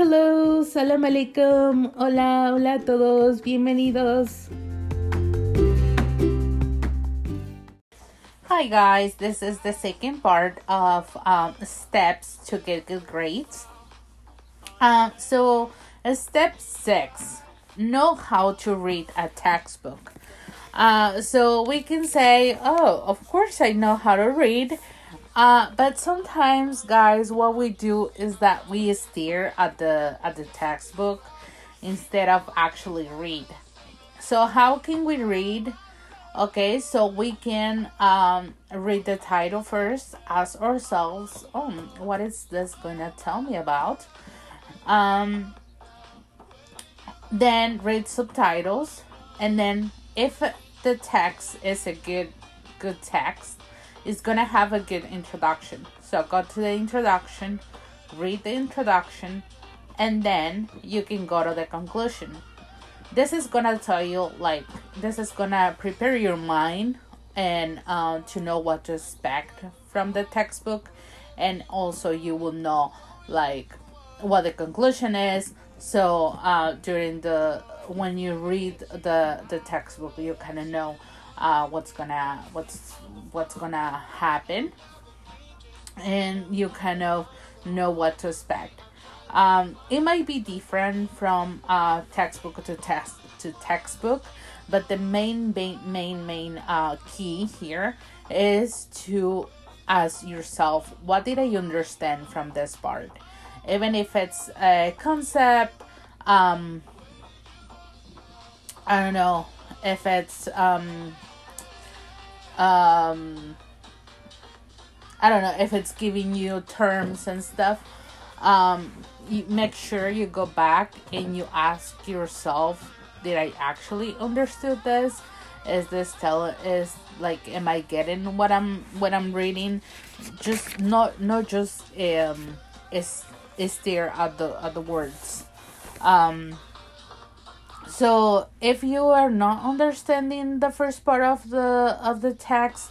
hello, salam alaikum, hola, hola a todos, bienvenidos. Hi guys, this is the second part of um, steps to get good grades. Um, so, step six, know how to read a textbook. Uh, so we can say, oh, of course I know how to read. Uh, but sometimes, guys, what we do is that we stare at the at the textbook instead of actually read. So how can we read? Okay, so we can um, read the title first, ask ourselves, oh, what is this gonna tell me about? Um, then read subtitles, and then if the text is a good good text, it's gonna have a good introduction. So go to the introduction, read the introduction, and then you can go to the conclusion. This is gonna tell you like this is gonna prepare your mind and uh, to know what to expect from the textbook. And also you will know like what the conclusion is. So uh, during the when you read the the textbook you kind of know uh, what's gonna what's what's gonna happen and you kind of know what to expect um, it might be different from uh, textbook to text to textbook, but the main main main main uh, key here is to ask yourself, what did I understand from this part? Even if it's a concept, um, I don't know if it's um, um, I don't know if it's giving you terms and stuff. Um, you make sure you go back and you ask yourself did i actually understood this is this tell is like am i getting what i'm what i'm reading just not not just um is is there at the at the words um so if you are not understanding the first part of the of the text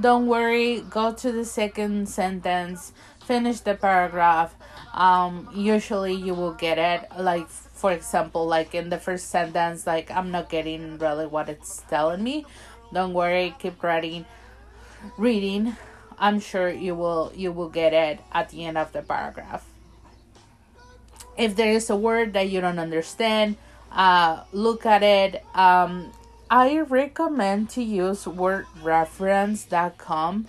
don't worry. Go to the second sentence. Finish the paragraph. Um usually you will get it like for example like in the first sentence like i'm not getting really what it's telling me. Don't worry. Keep writing reading. I'm sure you will you will get it at the end of the paragraph. If there is a word that you don't understand uh look at it. Um i recommend to use wordreference.com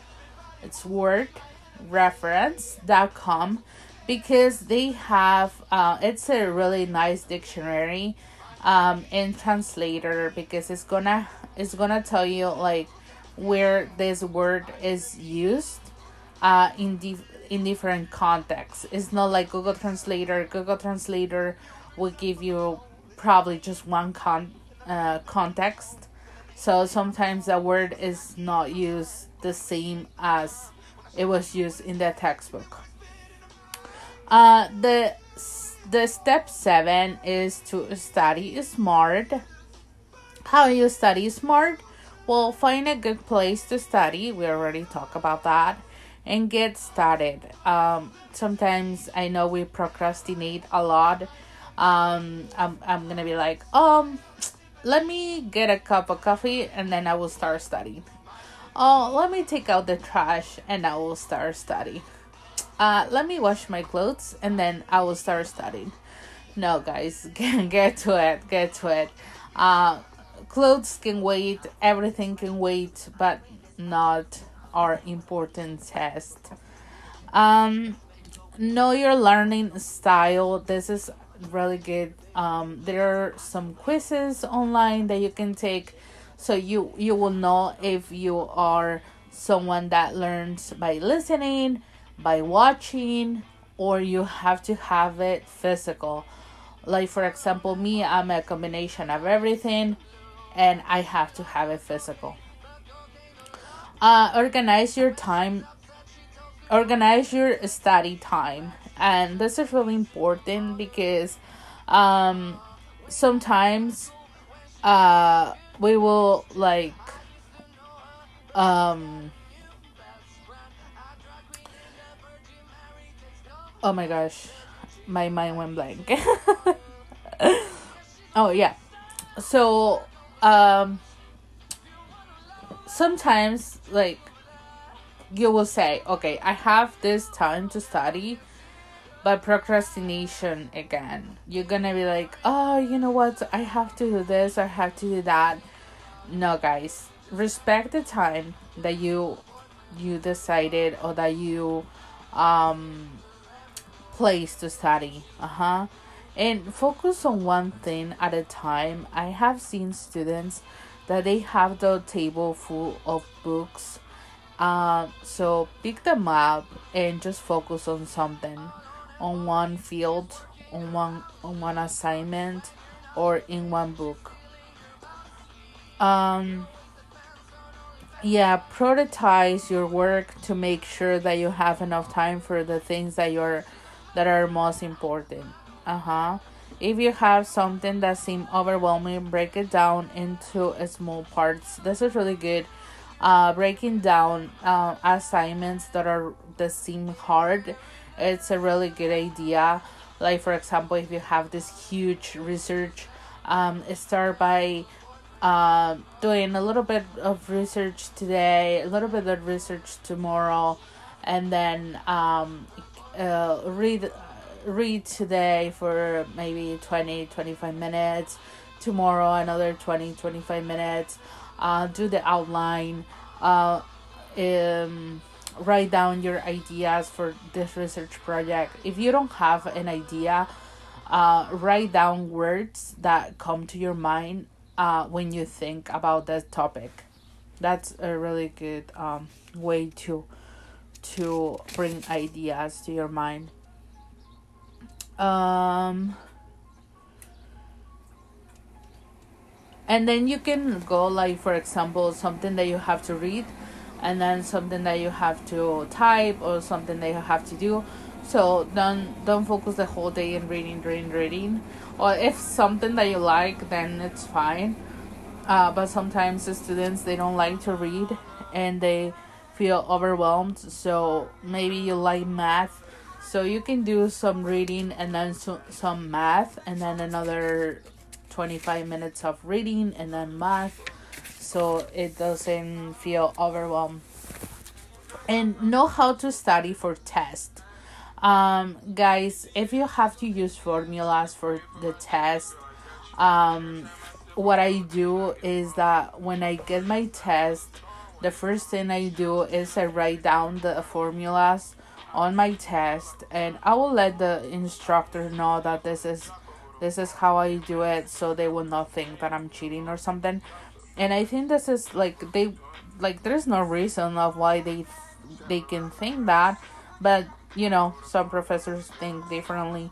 it's wordreference.com because they have uh, it's a really nice dictionary um and translator because it's gonna it's gonna tell you like where this word is used uh in the in different contexts. It's not like google translator. Google translator will give you probably just one con uh, context so sometimes a word is not used the same as it was used in the textbook uh, the the step seven is to study smart. How you study smart? Well, find a good place to study. We already talked about that, and get started. Um, sometimes I know we procrastinate a lot. Um, I'm I'm gonna be like, um, let me get a cup of coffee and then I will start studying. Oh, let me take out the trash and I will start studying uh, let me wash my clothes and then I will start studying. No, guys, get, to it, get to it. Uh, clothes can wait, everything can wait, but not our important test. Um, know your learning style. This is really good. Um, there are some quizzes online that you can take, so you you will know if you are someone that learns by listening by watching or you have to have it physical. Like for example, me, I'm a combination of everything and I have to have it physical. Uh, organize your time, organize your study time, and this is really important because um, sometimes uh, we will like um, oh my gosh my mind went blank. oh yeah. So um sometimes like you will say, okay, I have this time to study, but procrastination again. You're gonna be like, oh, you know what? I have to do this, I have to do that. No, guys, respect the time that you you decided or that you um place to study. Uh huh. And focus on one thing at a time. I have seen students that they have the table full of books. Uh, so pick them up and just focus on something, on one field, on one on one assignment, or in one book. Um, yeah, prioritize your work to make sure that you have enough time for the things that you're that are most important. Uh huh. If you have something that seems overwhelming, break it down into small parts. This is really good. Uh, breaking down uh, assignments that are that seem hard, it's a really good idea. Like for example, if you have this huge research, um, start by uh, doing a little bit of research today, a little bit of research tomorrow, and then um, uh, read read today for maybe 20 25 minutes tomorrow another 20 25 minutes uh, do the outline uh, um, write down your ideas for this research project. If you don't have an idea uh, write down words that come to your mind uh, when you think about that topic. That's a really good um, way to to bring ideas to your mind. Um and then you can go like for example something that you have to read and then something that you have to type or something that you have to do. So don't don't focus the whole day in reading reading reading. Or if something that you like then it's fine. Uh, but sometimes the students they don't like to read and they feel overwhelmed. So maybe you like math. So you can do some reading and then so, some math and then another 25 minutes of reading and then math so it doesn't feel overwhelmed and know how to study for tests. um guys if you have to use formulas for the test um what i do is that when i get my test the first thing i do is i write down the formulas on my test and I will let the instructor know that this is this is how I do it so they will not think that I'm cheating or something. And I think this is like they like there's no reason of why they they can think that, but you know, some professors think differently.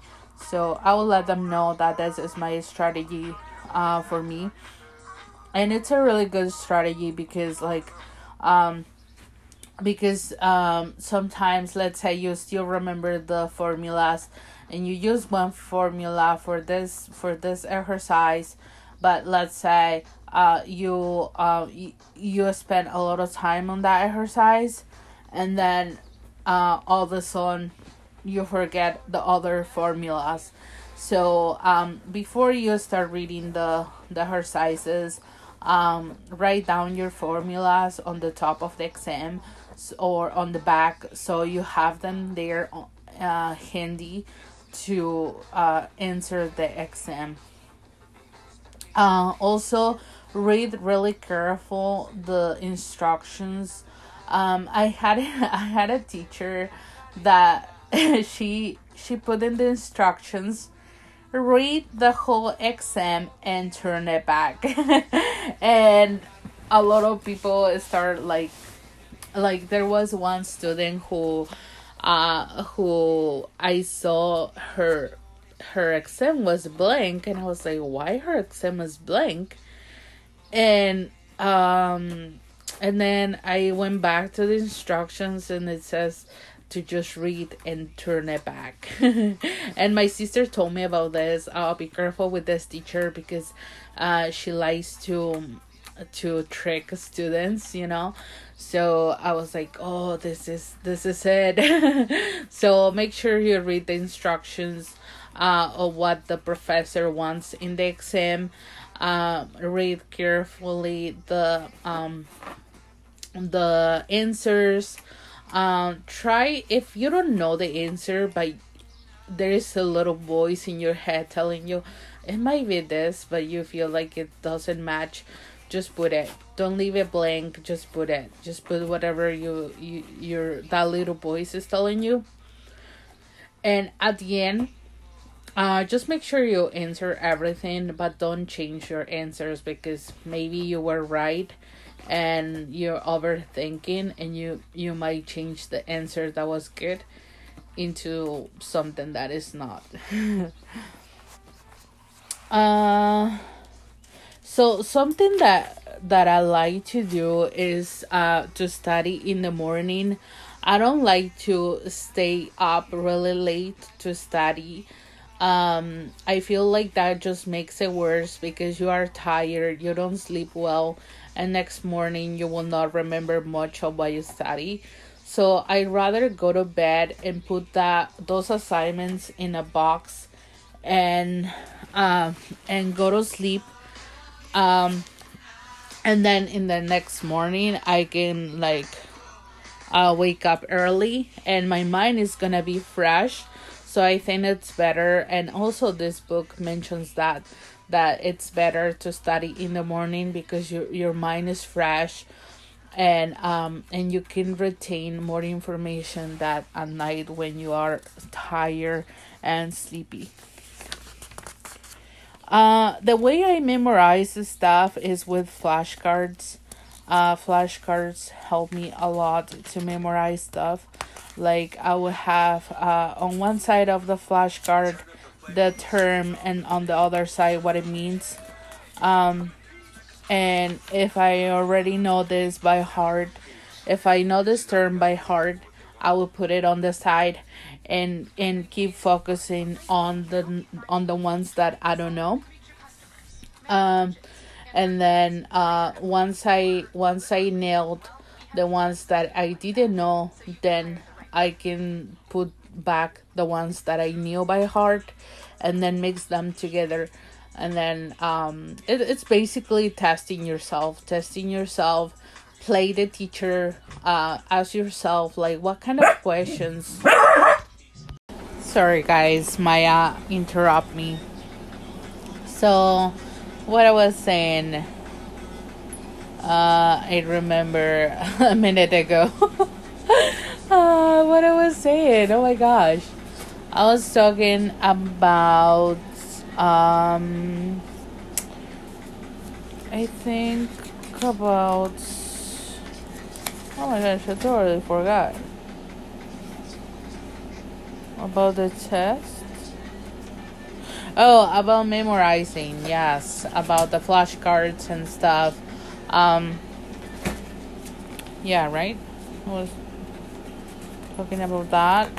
So I will let them know that this is my strategy uh for me. And it's a really good strategy because like um because um, sometimes let's say you still remember the formulas and you use one formula for this for this exercise but let's say uh, you uh, you, you spend a lot of time on that exercise and then uh, all of a sudden you forget the other formulas. So um, before you start reading the the exercises um, write down your formulas on the top of the exam or on the back so you have them there uh, handy to uh, answer the exam. Uh, also read really careful the instructions. Um, i had i had a teacher that she she put in the instructions read the whole exam and turn it back. And a lot of people start like like there was one student who uh who I saw her her exam was blank and I was like why her exam is blank and um and then I went back to the instructions and it says to just read and turn it back. and my sister told me about this. I'll be careful with this teacher because uh, she likes to to trick students you know so i was like oh this is this is it so make sure you read the instructions uh, of what the professor wants in the exam uh, read carefully the um the answers. Um try if you don't know the answer but there is a little voice in your head telling you it might be this but you feel like it doesn't match just put it. Don't leave it blank just put it. Just put whatever you, you your that little voice is telling you. And at the end uh just make sure you answer everything but don't change your answers because maybe you were right and you're overthinking and you you might change the answer that was good into something that is not uh so something that that I like to do is uh to study in the morning. I don't like to stay up really late to study. Um I feel like that just makes it worse because you are tired, you don't sleep well, and next morning you will not remember much of what you study. So I'd rather go to bed and put that those assignments in a box and uh, and go to sleep um and then in the next morning i can like uh wake up early and my mind is gonna be fresh so i think it's better and also this book mentions that that it's better to study in the morning because your your mind is fresh and um and you can retain more information that at night when you are tired and sleepy uh, the way I memorize the stuff is with flashcards. Uh, flashcards help me a lot to memorize stuff. Like I would have uh, on one side of the flashcard the term and on the other side what it means. Um, and if I already know this by heart, if I know this term by heart, I will put it on the side and and keep focusing on the on the ones that I don't know. Um, and then uh, once I once I nailed the ones that I didn't know, then I can put back the ones that I knew by heart, and then mix them together. And then um, it, it's basically testing yourself, testing yourself. Play the teacher uh ask yourself like what kind of questions? Sorry guys maya interrupt me. So what i was saying uh i remember a minute ago what i was saying oh my gosh i was talking about um i think about Oh my gosh, I totally forgot. About the test? Oh, about memorizing, yes. About the flashcards and stuff. Um, yeah, right? Was talking about that.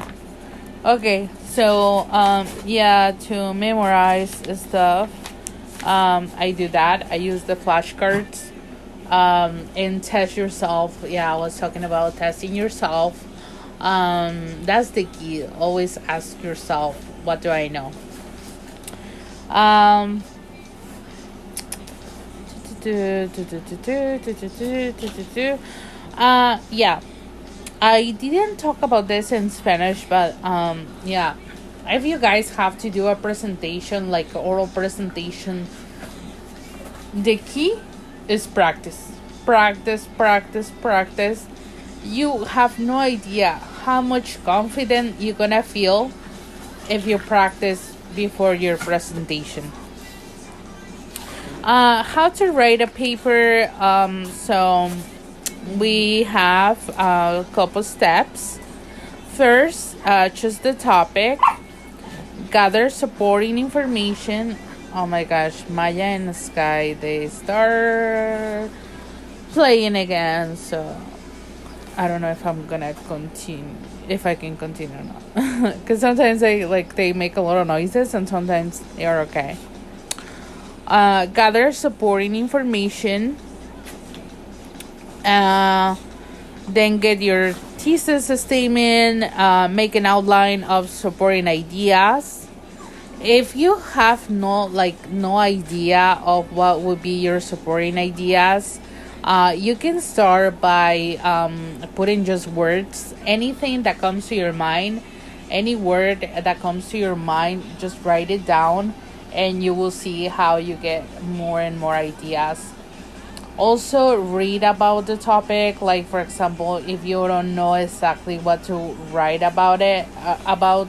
Okay, so, um, yeah, to memorize stuff, um, I do that. I use the flashcards um, and test yourself. Yeah, I was talking about testing yourself. Um, that's the key. Always ask yourself, what do I know? Um, uh, yeah. I didn't talk about this in Spanish, but um, yeah. If you guys have to do a presentation, like oral presentation, the key is practice. Practice, practice, practice. You have no idea how much confident you're gonna feel if you practice before your presentation. Uh, how to write a paper. Um, so we have a couple steps. First, uh, choose the topic, gather supporting information oh my gosh, Maya and Sky, they start playing again, so I don't know if I'm gonna continue, if I can continue or not. Because sometimes they, like, they make a lot of noises and sometimes they are okay. Uh, gather supporting information. Uh, then get your thesis statement, uh, make an outline of supporting ideas. If you have no like no idea of what would be your supporting ideas, uh, you can start by um, putting just words, anything that comes to your mind, any word that comes to your mind, just write it down, and you will see how you get more and more ideas also read about the topic like for example if you don't know exactly what to write about it uh, about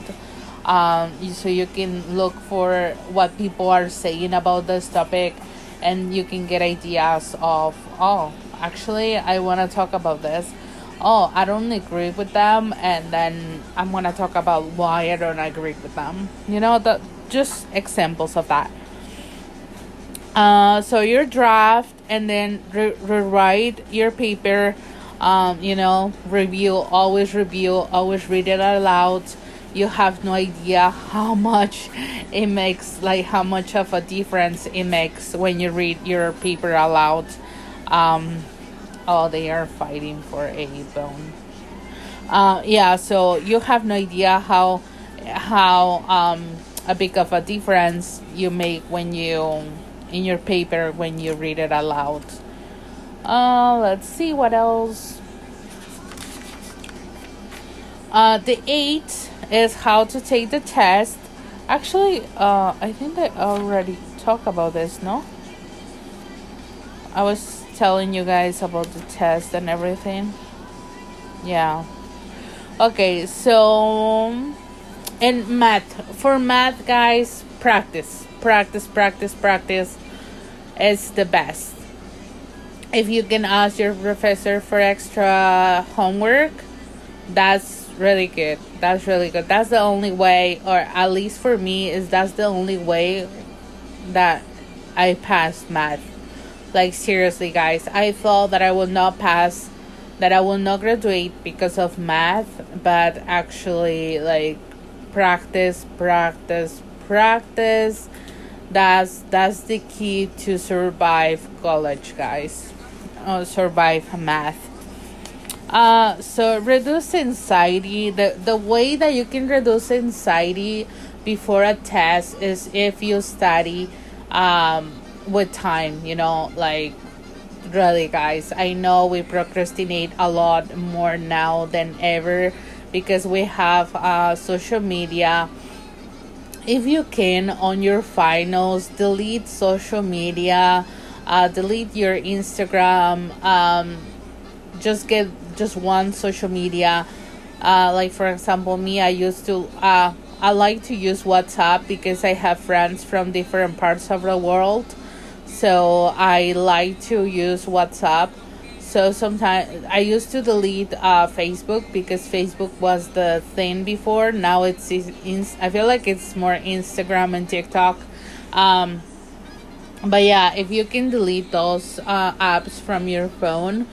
um, so you can look for what people are saying about this topic and you can get ideas of oh actually i want to talk about this. Oh i don't agree with them and then i'm going to talk about why i don't agree with them. You know the just examples of that uh, so your draft and then re- rewrite your paper. Um, you know, review, always review, always read it aloud. You have no idea how much it makes, like how much of a difference it makes when you read your paper aloud. Um, oh, they are fighting for a bone. Uh, yeah, so you have no idea how how um a big of a difference you make when you in your paper when you read it aloud. Uh, let's see what else. Uh, the eight is how to take the test. Actually, uh, I think I already talked about this, no? I was telling you guys about the test and everything. Yeah. Okay, so And math, for math, guys, practice, practice, practice, practice is the best. If you can ask your professor for extra homework, that's really good. That's really good. That's the only way, or at least for me, is that's the only way that I passed math. Like seriously, guys, I thought that I would not pass, that I will not graduate because of math, but actually, like practice, practice, practice that's that's the key to survive college guys. Uh, survive math. Uh, so reduce anxiety. The the way that you can reduce anxiety before a test is if you study um, with time you know like really guys i know we procrastinate a lot more now than ever because we have uh, social media if you can on your finals delete social media uh, delete your instagram um, just get just one social media. Uh, like for example me i used to uh, i like to use whatsapp because i have friends from different parts of the world. So i like to use whatsapp so sometimes I used to delete uh, Facebook because Facebook was the thing before. Now it's in, I feel like it's more Instagram and TikTok. Um, but yeah, if you can delete those uh, apps from your phone,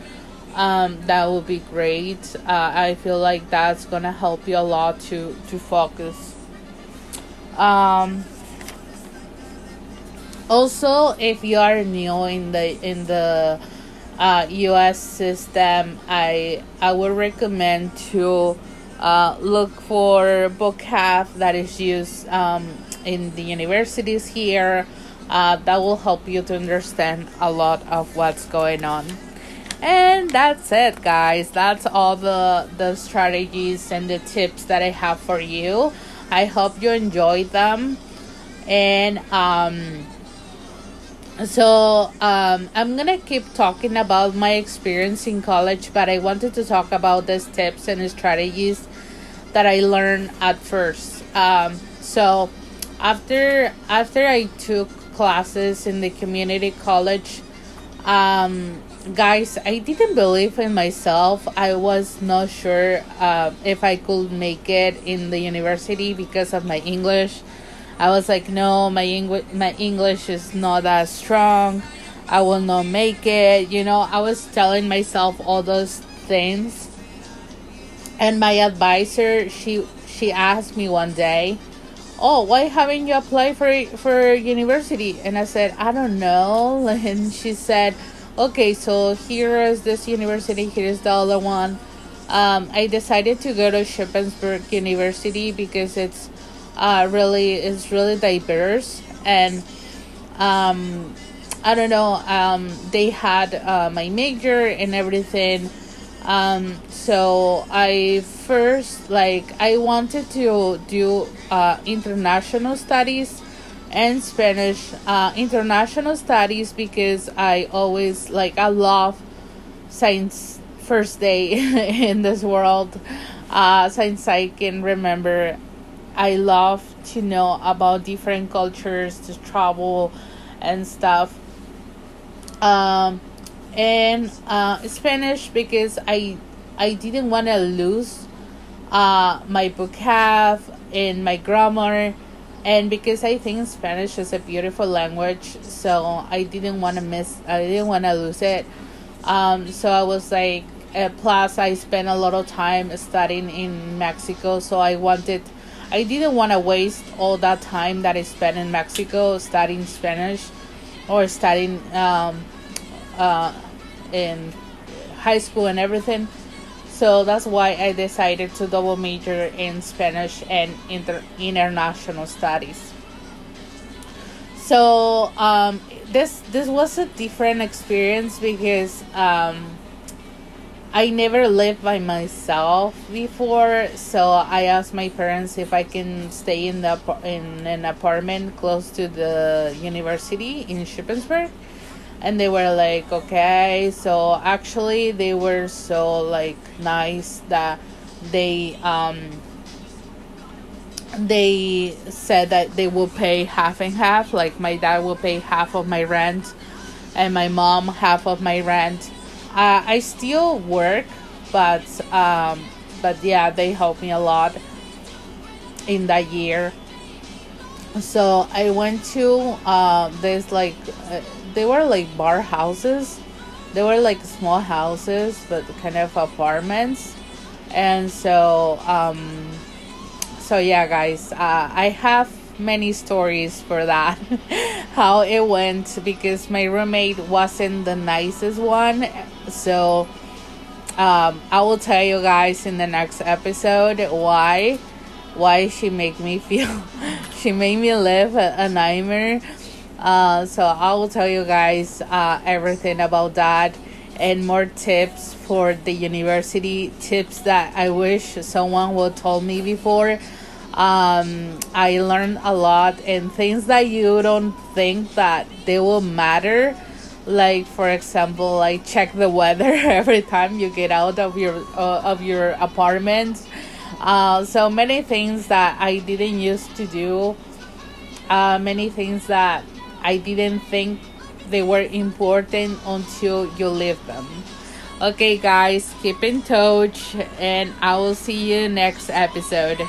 um, that would be great. Uh, I feel like that's gonna help you a lot to to focus. Um, also, if you are new in the in the uh, U.S. system, I I would recommend to uh, look for vocab that is used um, in the universities here. Uh, that will help you to understand a lot of what's going on. And that's it, guys. That's all the the strategies and the tips that I have for you. I hope you enjoyed them, and um so um, i'm gonna keep talking about my experience in college but i wanted to talk about these tips and strategies that i learned at first. Um, so after after i took classes in the community college um, guys i didn't believe in myself. I was not sure uh, if i could make it in the university because of my english I was like, no, my English my English is not that strong. I will not make it. You know, I was telling myself all those things. And my advisor, she she asked me one day, "Oh, why haven't you applied for for university?" And I said, "I don't know." And she said, okay, so here is this university, here is the other one. Um, I decided to go to Shippensburg University because it's uh, really it's really diverse. And um, I don't know um, they had uh, my major and everything. Um, so I first like I wanted to do uh, international studies and Spanish uh, international studies because I always like I love science first day in this world. Uh, since I can remember I love to know about different cultures to travel and stuff um, and uh, Spanish because I I didn't want to lose uh, my vocab and my grammar and because I think Spanish is a beautiful language, so I didn't want to miss. I didn't want to lose it. Um, so I was like, uh, plus I spent a lot of time studying in Mexico, so I wanted. I didn't want to waste all that time that I spent in Mexico studying Spanish or studying um, uh, in high school and everything. So that's why I decided to double major in Spanish and inter- international studies. So um, this this was a different experience because um, I never lived by myself before. So I asked my parents if I can stay in the in an apartment close to the university in Shippensburg and they were like okay so actually they were so like nice that they um they said that they will pay half and half like my dad will pay half of my rent and my mom half of my rent uh, i still work but um but yeah they helped me a lot in that year so i went to uh this like uh, they were like bar houses. They were like small houses, but kind of apartments. And so, um, so yeah, guys, uh, I have many stories for that, how it went, because my roommate wasn't the nicest one. So, um, I will tell you guys in the next episode why why she made me feel she made me live a, a nightmare uh, so I will tell you guys uh, everything about that and more tips for the university tips that I wish someone would told me before. Um, I learned a lot and things that you don't think that they will matter. Like for example, like check the weather every time you get out of your uh, of your apartment. Uh, so many things that I didn't used to do. Uh, many things that I didn't think they were important until you live them. Okay, guys, keep in touch, and I will see you next episode.